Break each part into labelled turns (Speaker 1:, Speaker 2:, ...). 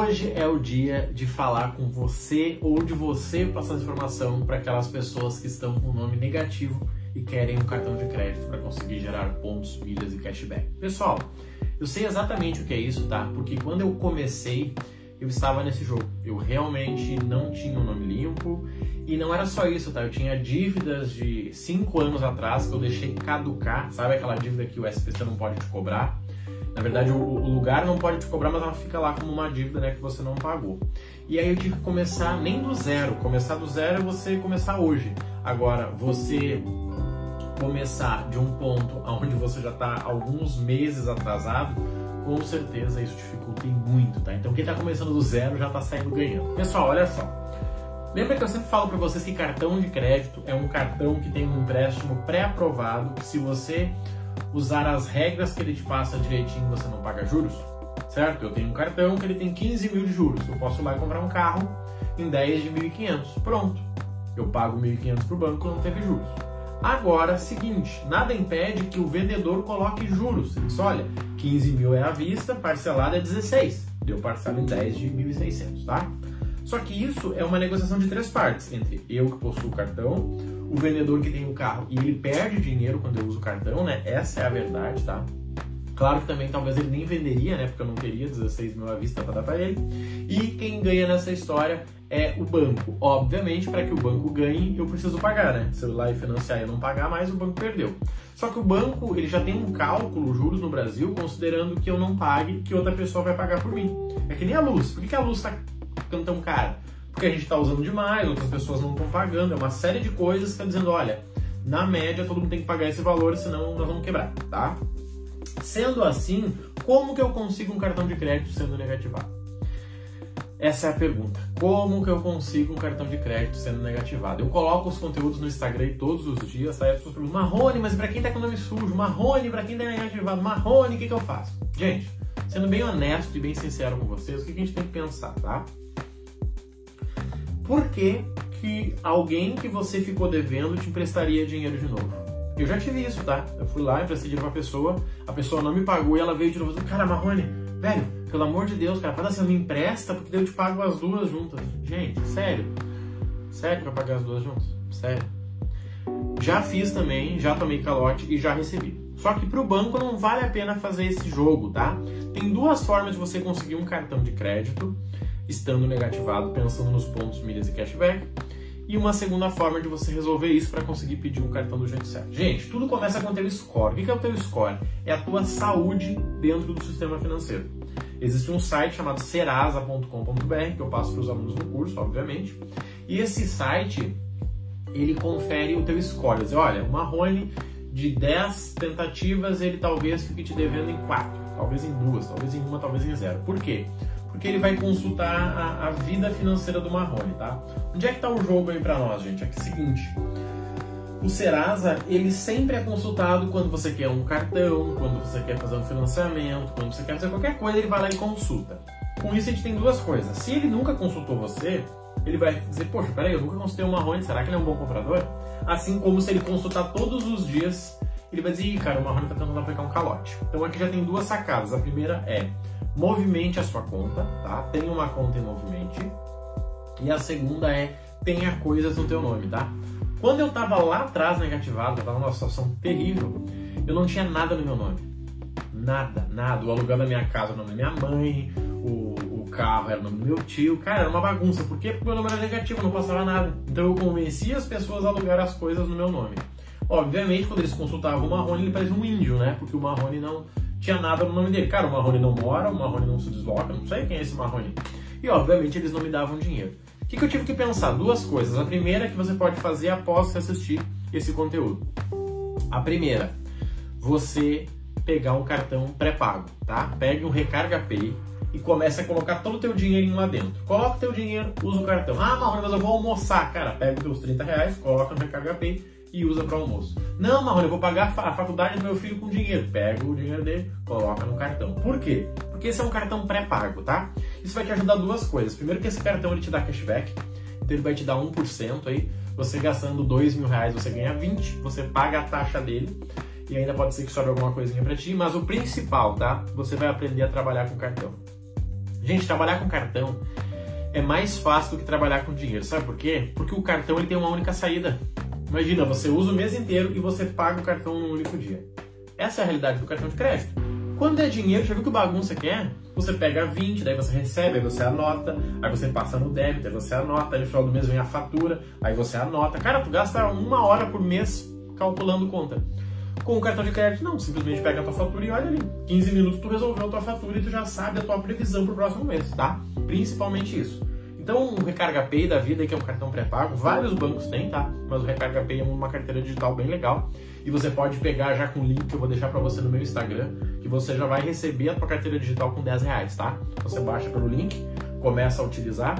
Speaker 1: Hoje é o dia de falar com você ou de você passar informação para aquelas pessoas que estão com nome negativo e querem um cartão de crédito para conseguir gerar pontos, milhas e cashback. Pessoal, eu sei exatamente o que é isso, tá? Porque quando eu comecei, eu estava nesse jogo. Eu realmente não tinha um nome limpo e não era só isso, tá? Eu tinha dívidas de 5 anos atrás que eu deixei caducar, sabe aquela dívida que o SPC não pode te cobrar? Na verdade, o, o, lugar não pode te cobrar, mas ela fica lá como uma dívida né, que você não pagou. E aí eu tive que começar nem do zero. Começar do zero é você começar hoje. Agora, você começar de um ponto onde você já está alguns meses atrasado, com certeza isso dificulta muito, tá? Então quem está começando do zero já está saindo ganhando. Pessoal, olha só. Lembra que eu sempre falo para vocês que cartão de crédito é um cartão que tem um empréstimo pré-aprovado, que se você usar as regras que ele te passa direitinho, você não paga juros, certo? Eu tenho um cartão que ele tem 15 mil de juros. Eu posso ir lá e comprar um carro em 10 de 1.500. Pronto. Eu pago 1.500 para o banco, não teve juros. Agora, seguinte, nada impede que o vendedor coloque juros. Ele diz, olha, 15 mil é à vista, parcelado é 16. Deu parcela em 10 de 1.600, tá? Só que isso é uma negociação de três partes, entre eu que possuo o cartão, o vendedor que tem o carro e ele perde dinheiro quando eu uso o cartão, né? Essa é a verdade, tá? Claro que também talvez ele nem venderia, né? Porque eu não teria 16 mil à vista para dar para ele. E quem ganha nessa história é o banco. Obviamente, para que o banco ganhe, eu preciso pagar, né? Se eu lá e financiar e não pagar mais, o banco perdeu. Só que o banco, ele já tem um cálculo, juros no Brasil, considerando que eu não pague, que outra pessoa vai pagar por mim. É que nem a luz. Por que, que a luz ficando tão cara? Porque a gente está usando demais, outras pessoas não estão pagando, é uma série de coisas que está dizendo, olha, na média todo mundo tem que pagar esse valor, senão nós vamos quebrar, tá? Sendo assim, como que eu consigo um cartão de crédito sendo negativado? Essa é a pergunta. Como que eu consigo um cartão de crédito sendo negativado? Eu coloco os conteúdos no Instagram todos os dias, aí as pessoas perguntam, Marrone, mas para quem tá com o nome sujo? Marrone, para quem tá negativado? Marrone, o que, que eu faço? Gente, sendo bem honesto e bem sincero com vocês, o que a gente tem que pensar, tá? Por que, que alguém que você ficou devendo te emprestaria dinheiro de novo? Eu já tive isso, tá? Eu fui lá, emprestei dinheiro pra pessoa, a pessoa não me pagou e ela veio de novo. Cara, Marrone, velho, pelo amor de Deus, cara, fala assim, me empresta porque eu te pago as duas juntas. Gente, sério. Sério pra pagar as duas juntas? Sério. Já fiz também, já tomei calote e já recebi. Só que para o banco não vale a pena fazer esse jogo, tá? Tem duas formas de você conseguir um cartão de crédito estando negativado, pensando nos pontos, milhas e cashback. E uma segunda forma de você resolver isso para conseguir pedir um cartão do jeito certo. Gente, tudo começa com o teu score. O que é o teu score? É a tua saúde dentro do sistema financeiro. Existe um site chamado serasa.com.br que eu passo para os alunos no curso, obviamente. E esse site ele confere o teu score. Diz, olha, o Marrone de 10 tentativas ele talvez fique te devendo em 4, talvez em duas, talvez em uma, talvez em zero. Por quê? Porque ele vai consultar a, a vida financeira do Marrone, tá? Onde é que tá o jogo aí para nós, gente? É que é o seguinte, o Serasa, ele sempre é consultado quando você quer um cartão, quando você quer fazer um financiamento, quando você quer fazer qualquer coisa, ele vai lá e consulta. Com isso, a gente tem duas coisas. Se ele nunca consultou você, ele vai dizer, poxa, peraí, eu nunca consultei o Marrone, será que ele é um bom comprador? Assim como se ele consultar todos os dias, ele vai dizer, Ih, cara, o Marrone tá tentando aplicar um calote. Então aqui já tem duas sacadas. A primeira é, movimente a sua conta, tá? Tenha uma conta em movimente. E a segunda é tenha coisas no teu nome, tá? Quando eu tava lá atrás negativado, eu tava numa situação terrível, eu não tinha nada no meu nome. Nada, nada. O aluguel da minha casa era o nome da minha mãe, o, o carro era o nome do meu tio. Cara, era uma bagunça. Por quê? Porque meu nome era negativo, não passava nada. Então eu convencia as pessoas a alugar as coisas no meu nome. Obviamente, quando eles consultavam o Marrone, ele parecia um índio, né? Porque o Marrone não tinha nada no nome dele. Cara, o Marrone não mora, o Marrone não se desloca, não sei quem é esse Marrone. E obviamente eles não me davam dinheiro. O que, que eu tive que pensar? Duas coisas. A primeira é que você pode fazer após assistir esse conteúdo. A primeira, você pegar um cartão pré-pago, tá? Pegue um Recarga Pay e comece a colocar todo o teu dinheirinho lá dentro. Coloca o teu dinheiro, usa o cartão. Ah, Marrone, mas eu vou almoçar. Cara, pega os teus 30 reais, coloca no Recarga Pay e usa para almoço. Não, Marrone, eu vou pagar a faculdade do meu filho com dinheiro. Pega o dinheiro dele, coloca no cartão. Por quê? Porque esse é um cartão pré-pago, tá? Isso vai te ajudar duas coisas. Primeiro que esse cartão ele te dá cashback, então ele vai te dar 1% aí. Você gastando 2 mil reais, você ganha 20, você paga a taxa dele e ainda pode ser que sobre alguma coisinha para ti, mas o principal, tá? Você vai aprender a trabalhar com cartão. Gente, trabalhar com cartão é mais fácil do que trabalhar com dinheiro. Sabe por quê? Porque o cartão ele tem uma única saída. Imagina, você usa o mês inteiro e você paga o cartão num único dia. Essa é a realidade do cartão de crédito. Quando é dinheiro, já viu que bagunça que é? Você pega 20, daí você recebe, aí você anota, aí você passa no débito, aí você anota, aí no final do mês vem a fatura, aí você anota. Cara, tu gasta uma hora por mês calculando conta. Com o cartão de crédito, não, simplesmente pega a tua fatura e olha ali. 15 minutos tu resolveu a tua fatura e tu já sabe a tua previsão pro próximo mês, tá? Principalmente isso. Então, o Recarga Pay da vida, que é um cartão pré-pago, vários bancos têm, tá? Mas o Recarga Pay é uma carteira digital bem legal. E você pode pegar já com o link que eu vou deixar para você no meu Instagram, que você já vai receber a tua carteira digital com 10 reais, tá? Você baixa pelo link, começa a utilizar.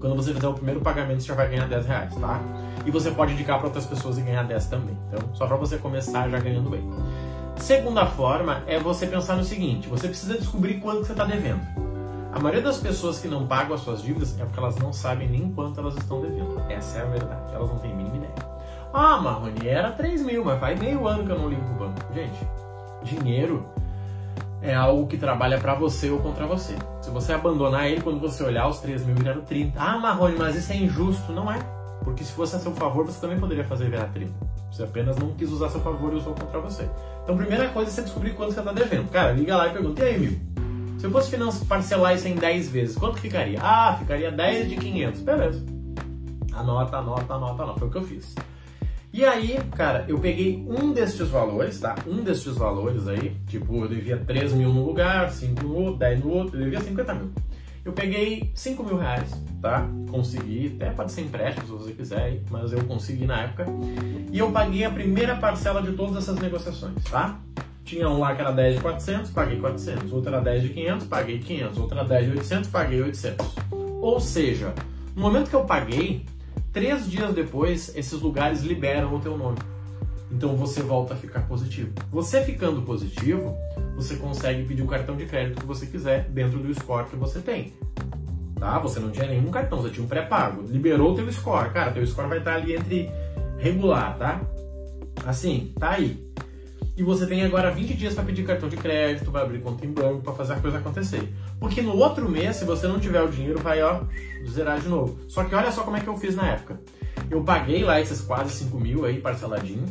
Speaker 1: Quando você fizer o primeiro pagamento, você já vai ganhar 10 reais, tá? E você pode indicar para outras pessoas e ganhar 10 também. Então, só para você começar já ganhando bem. Segunda forma é você pensar no seguinte: você precisa descobrir quanto você está devendo. A maioria das pessoas que não pagam as suas dívidas é porque elas não sabem nem quanto elas estão devendo. Essa é a verdade. Elas não têm a mínima ideia. Ah, Marrone, era 3 mil, mas faz meio ano que eu não limpo o banco. Gente, dinheiro é algo que trabalha para você ou contra você. Se você abandonar ele, quando você olhar, os 3 mil viraram 30. Ah, Marrone, mas isso é injusto. Não é. Porque se fosse a seu favor, você também poderia fazer virar 30. Você apenas não quis usar a seu favor e usou contra você. Então, primeira coisa é você descobrir quanto você está devendo. Cara, liga lá e pergunta, e aí, mil? Se eu fosse parcelar isso em 10 vezes, quanto ficaria? Ah, ficaria 10 de 500. Beleza. Anota, anota, anota, anota. Foi o que eu fiz. E aí, cara, eu peguei um destes valores, tá? Um destes valores aí, tipo, eu devia 3 mil num lugar, 5 no outro, 10 no outro, eu devia 50 mil. Eu peguei 5 mil reais, tá? Consegui, até pode ser empréstimo se você quiser, mas eu consegui na época. E eu paguei a primeira parcela de todas essas negociações, tá? Tinha um lá que era 10 de 400, paguei 400. Outro era 10 de 500, paguei 500. Outro era 10 de 800, paguei 800. Ou seja, no momento que eu paguei, três dias depois, esses lugares liberam o teu nome. Então você volta a ficar positivo. Você ficando positivo, você consegue pedir o cartão de crédito que você quiser dentro do score que você tem. Tá? Você não tinha nenhum cartão, você tinha um pré-pago. Liberou o teu score. Cara, teu score vai estar ali entre regular, tá? Assim, tá aí. E você tem agora 20 dias para pedir cartão de crédito, para abrir conta em banco, para fazer a coisa acontecer. Porque no outro mês, se você não tiver o dinheiro, vai ó, zerar de novo. Só que olha só como é que eu fiz na época. Eu paguei lá esses quase 5 mil aí parceladinho.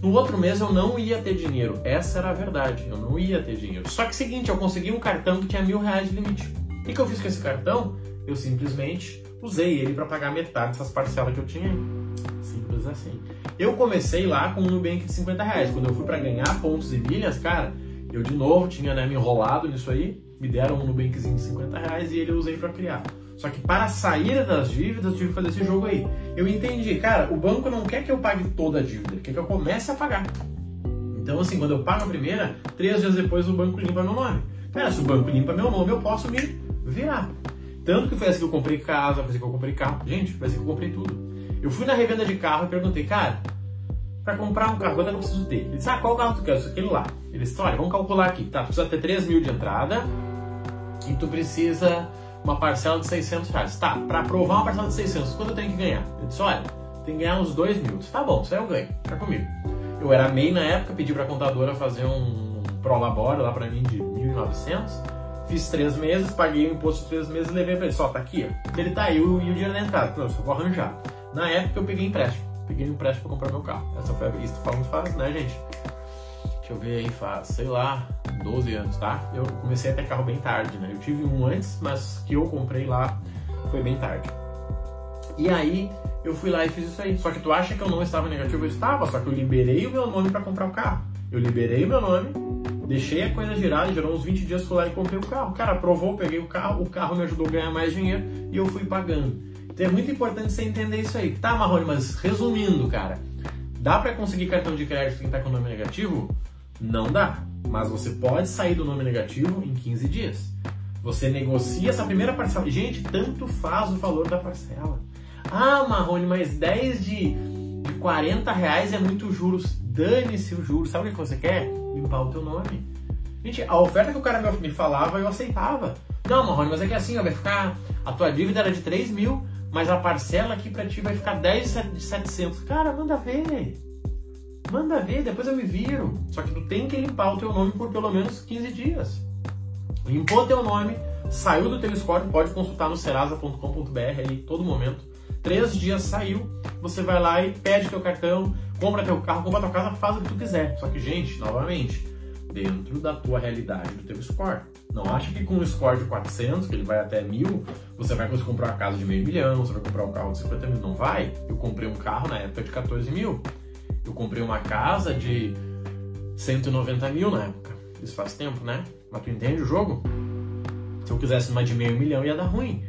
Speaker 1: No outro mês eu não ia ter dinheiro. Essa era a verdade. Eu não ia ter dinheiro. Só que seguinte, eu consegui um cartão que tinha mil reais de limite. O que eu fiz com esse cartão? Eu simplesmente usei ele para pagar metade dessas parcelas que eu tinha assim. Eu comecei lá com um Nubank de 50 reais. Quando eu fui para ganhar pontos e milhas, cara, eu de novo tinha né, me enrolado nisso aí. Me deram um Nubankzinho de 50 reais e ele eu usei para criar. Só que para sair das dívidas, eu tive que fazer esse jogo aí. Eu entendi, cara, o banco não quer que eu pague toda a dívida, ele quer que eu comece a pagar. Então, assim, quando eu pago a primeira, três dias depois o banco limpa meu nome. Cara, se o banco limpa meu nome, eu posso me virar. Tanto que foi assim que eu comprei casa, foi assim que eu comprei carro. Gente, foi assim que eu comprei tudo. Eu fui na revenda de carro e perguntei, cara, para comprar um carro, quanto é que eu preciso ter? Ele disse, ah, qual carro tu quer? Isso, aquele lá. Ele disse, olha, vamos calcular aqui. Tá, tu precisa ter 3 mil de entrada e tu precisa uma parcela de 600 reais. Tá, para aprovar uma parcela de 600, quanto eu tenho que ganhar? Ele disse, olha, tem que ganhar uns 2 mil. disse, tá bom, isso aí eu ganho, fica comigo. Eu era MEI na época, pedi pra contadora fazer um prolabore lá para mim de 1.900 Fiz três meses, paguei o imposto de três meses e levei para ele. Só, tá aqui, ó. Ele tá aí, e o dinheiro da entrada. Não, eu só vou arranjar. Na época eu peguei empréstimo. Peguei empréstimo pra comprar meu carro. Essa foi a. Isso falando faz, né, gente? Deixa eu ver aí, faz, sei lá, 12 anos, tá? Eu comecei a ter carro bem tarde, né? Eu tive um antes, mas que eu comprei lá foi bem tarde. E aí eu fui lá e fiz isso aí. Só que tu acha que eu não estava negativo? Eu estava, só que eu liberei o meu nome para comprar o carro. Eu liberei o meu nome, Deixei a coisa girar, gerou uns 20 dias, fui lá e comprei o carro. Cara, aprovou, peguei o carro, o carro me ajudou a ganhar mais dinheiro e eu fui pagando. Então é muito importante você entender isso aí. Tá, Marrone, mas resumindo, cara, dá para conseguir cartão de crédito quem tá com nome negativo? Não dá. Mas você pode sair do nome negativo em 15 dias. Você negocia essa primeira parcela. Gente, tanto faz o valor da parcela. Ah, Marrone, mas 10 de, de 40 reais é muito juros. Dane-se o juros. Sabe o que você quer? limpar o teu nome. Gente, a oferta que o cara me falava, eu aceitava. Não, Marrone, mas é que assim, ó, vai ficar. A tua dívida era de 3 mil, mas a parcela aqui pra ti vai ficar 10 de 700. Cara, manda ver. Manda ver, depois eu me viro. Só que tu tem que limpar o teu nome por pelo menos 15 dias. Limpou teu nome, Saiu do teu score, pode consultar no serasa.com.br ali todo momento. Três dias saiu, você vai lá e pede teu cartão, compra teu carro, compra tua casa, faz o que tu quiser. Só que, gente, novamente, dentro da tua realidade, do teu score. Não acha que com um score de 400, que ele vai até mil, você vai conseguir comprar uma casa de meio milhão, você vai comprar um carro de 50 mil. Não vai. Eu comprei um carro na época de 14 mil. Eu comprei uma casa de 190 mil na época. Isso faz tempo, né? Mas tu entende o jogo? Se eu quisesse uma de meio milhão, ia dar ruim.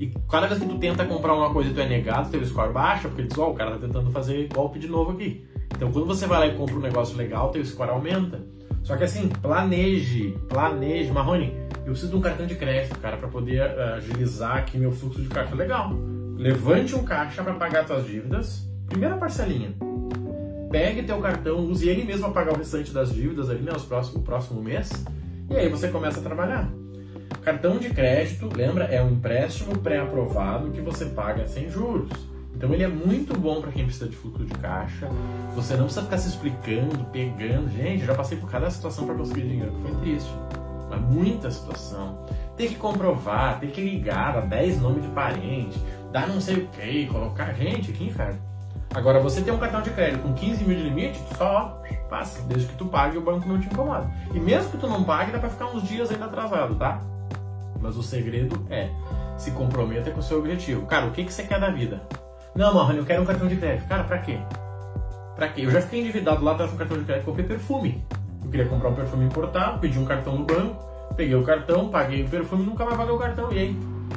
Speaker 1: E cada vez que tu tenta comprar uma coisa e tu é negado, teu score baixa, porque diz, ó, oh, o cara tá tentando fazer golpe de novo aqui. Então quando você vai lá e compra um negócio legal, teu score aumenta. Só que assim, planeje, planeje. Marrone, eu preciso de um cartão de crédito, cara, para poder uh, agilizar aqui meu fluxo de caixa. Legal. Levante um caixa para pagar suas dívidas. Primeira parcelinha. Pegue teu cartão, use ele mesmo para pagar o restante das dívidas ali, né, os próximos, o próximo mês. E aí você começa a trabalhar. Cartão de crédito, lembra, é um empréstimo pré-aprovado que você paga sem juros. Então ele é muito bom para quem precisa de fluxo de caixa. Você não precisa ficar se explicando, pegando. Gente, já passei por cada situação para conseguir dinheiro, que foi triste. Mas muita situação. Tem que comprovar, tem que ligar, dar 10 nomes de parente, dar não sei o que, colocar. Gente, que inferno. Agora, você tem um cartão de crédito com 15 mil de limite, só passa, desde que tu pague o banco não te incomoda. E mesmo que tu não pague, dá para ficar uns dias ainda atrasado, tá? Mas o segredo é se comprometa com o seu objetivo. Cara, o que, que você quer da vida? Não, Marrone, eu quero um cartão de crédito. Cara, pra quê? Pra quê? Eu já fiquei endividado lá atrás do cartão de crédito, comprei perfume. Eu queria comprar um perfume importado, pedi um cartão no banco, peguei o cartão, paguei o perfume nunca mais paguei o cartão. E aí?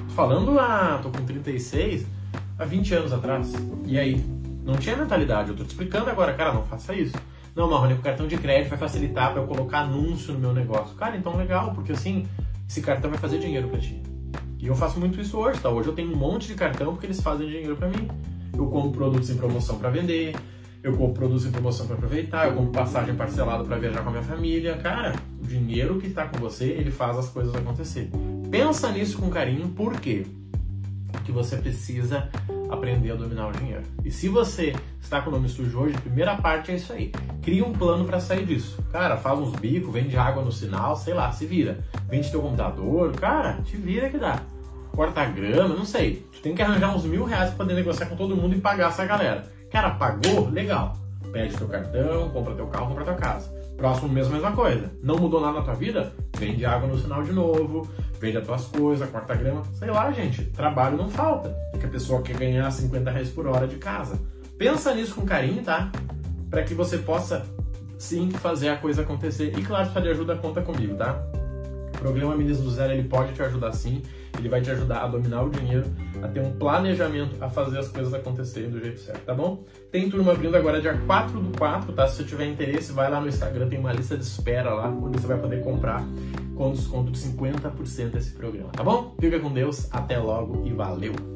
Speaker 1: Falando ah, tô com 36, há 20 anos atrás. E aí? Não tinha mentalidade. Eu tô te explicando agora, cara, não faça isso. Não, Marrone, o cartão de crédito vai facilitar para eu colocar anúncio no meu negócio. Cara, então legal, porque assim, esse cartão vai fazer dinheiro para ti. E eu faço muito isso hoje, tá? Hoje eu tenho um monte de cartão porque eles fazem dinheiro para mim. Eu compro produtos em promoção para vender, eu compro produtos em promoção para aproveitar, eu compro passagem parcelada para viajar com a minha família. Cara, o dinheiro que está com você, ele faz as coisas acontecer. Pensa nisso com carinho, por quê? Porque você precisa aprender a dominar o dinheiro. E se você está com o nome sujo hoje, a primeira parte é isso aí. Cria um plano para sair disso. Cara, faz uns bicos, vende água no sinal, sei lá, se vira. Vende teu computador, cara, te vira que dá. Corta grama, não sei. Tu tem que arranjar uns mil reais para poder negociar com todo mundo e pagar essa galera. Cara, pagou? Legal. Pede teu cartão, compra teu carro, compra tua casa. Próximo mês, mesma coisa. Não mudou nada na tua vida? Vende água no sinal de novo, vende as tuas coisas, corta grama. Sei lá, gente. Trabalho não falta. Porque a pessoa quer ganhar 50 reais por hora de casa. Pensa nisso com carinho, tá? Para que você possa sim fazer a coisa acontecer. E claro, se de ajuda, conta comigo, tá? Programa Minas do Zero ele pode te ajudar sim. Ele vai te ajudar a dominar o dinheiro, a ter um planejamento, a fazer as coisas acontecerem do jeito certo, tá bom? Tem turma abrindo agora dia 4 do 4, tá? Se você tiver interesse, vai lá no Instagram, tem uma lista de espera lá, onde você vai poder comprar com desconto de 50% esse programa, tá bom? Fica com Deus, até logo e valeu!